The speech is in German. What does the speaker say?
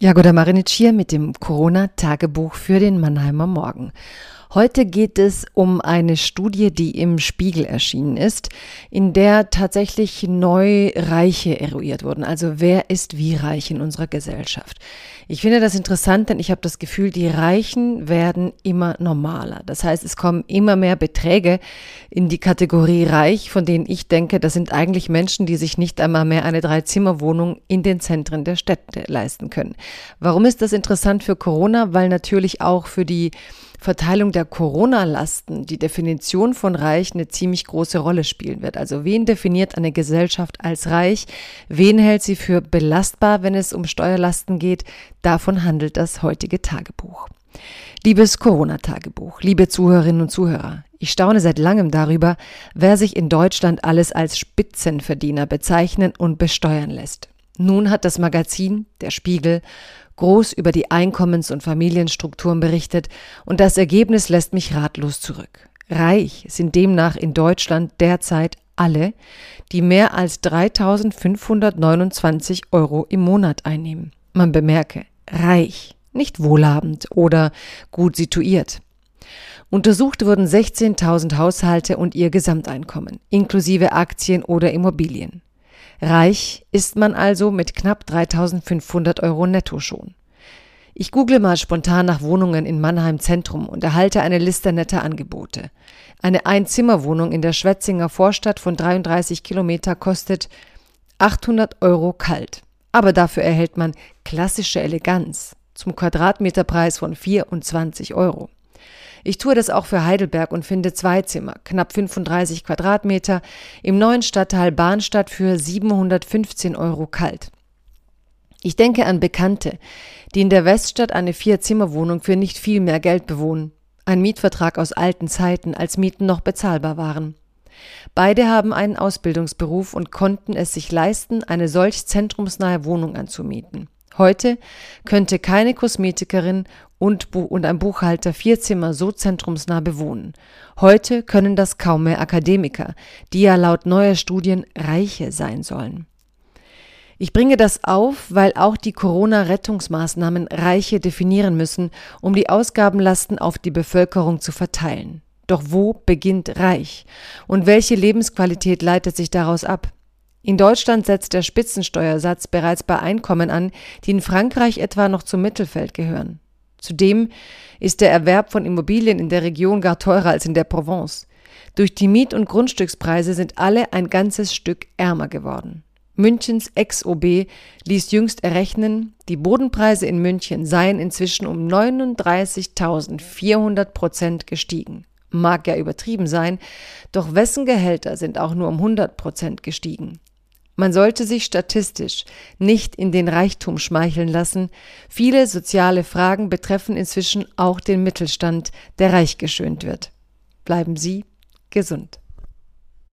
Jagoda Marinic hier mit dem Corona-Tagebuch für den Mannheimer Morgen. Heute geht es um eine Studie, die im Spiegel erschienen ist, in der tatsächlich neu Reiche eruiert wurden. Also wer ist wie reich in unserer Gesellschaft? Ich finde das interessant, denn ich habe das Gefühl, die Reichen werden immer normaler. Das heißt, es kommen immer mehr Beträge in die Kategorie reich, von denen ich denke, das sind eigentlich Menschen, die sich nicht einmal mehr eine Dreizimmerwohnung in den Zentren der Städte leisten können. Warum ist das interessant für Corona? Weil natürlich auch für die Verteilung der Corona-Lasten die Definition von reich eine ziemlich große Rolle spielen wird. Also wen definiert eine Gesellschaft als reich? Wen hält sie für belastbar, wenn es um Steuerlasten geht? Davon handelt das heutige Tagebuch. Liebes Corona-Tagebuch, liebe Zuhörerinnen und Zuhörer, ich staune seit langem darüber, wer sich in Deutschland alles als Spitzenverdiener bezeichnen und besteuern lässt. Nun hat das Magazin, der Spiegel, groß über die Einkommens- und Familienstrukturen berichtet und das Ergebnis lässt mich ratlos zurück. Reich sind demnach in Deutschland derzeit alle, die mehr als 3.529 Euro im Monat einnehmen. Man bemerke, reich, nicht wohlhabend oder gut situiert. Untersucht wurden 16.000 Haushalte und ihr Gesamteinkommen, inklusive Aktien oder Immobilien. Reich ist man also mit knapp 3500 Euro netto schon. Ich google mal spontan nach Wohnungen in Mannheim Zentrum und erhalte eine Liste netter Angebote. Eine Einzimmerwohnung in der Schwetzinger Vorstadt von 33 Kilometer kostet 800 Euro kalt. Aber dafür erhält man klassische Eleganz zum Quadratmeterpreis von 24 Euro. Ich tue das auch für Heidelberg und finde zwei Zimmer, knapp 35 Quadratmeter, im neuen Stadtteil Bahnstadt für 715 Euro kalt. Ich denke an Bekannte, die in der Weststadt eine Vier-Zimmer-Wohnung für nicht viel mehr Geld bewohnen. Ein Mietvertrag aus alten Zeiten, als Mieten noch bezahlbar waren. Beide haben einen Ausbildungsberuf und konnten es sich leisten, eine solch zentrumsnahe Wohnung anzumieten. Heute könnte keine Kosmetikerin und, und ein Buchhalter vier Zimmer so zentrumsnah bewohnen. Heute können das kaum mehr Akademiker, die ja laut neuer Studien Reiche sein sollen. Ich bringe das auf, weil auch die Corona-Rettungsmaßnahmen Reiche definieren müssen, um die Ausgabenlasten auf die Bevölkerung zu verteilen. Doch wo beginnt Reich? Und welche Lebensqualität leitet sich daraus ab? In Deutschland setzt der Spitzensteuersatz bereits bei Einkommen an, die in Frankreich etwa noch zum Mittelfeld gehören. Zudem ist der Erwerb von Immobilien in der Region gar teurer als in der Provence. Durch die Miet- und Grundstückspreise sind alle ein ganzes Stück ärmer geworden. Münchens Ex-OB ließ jüngst errechnen, die Bodenpreise in München seien inzwischen um 39.400 Prozent gestiegen. Mag ja übertrieben sein, doch wessen Gehälter sind auch nur um 100 Prozent gestiegen? Man sollte sich statistisch nicht in den Reichtum schmeicheln lassen. Viele soziale Fragen betreffen inzwischen auch den Mittelstand, der reich geschönt wird. Bleiben Sie gesund.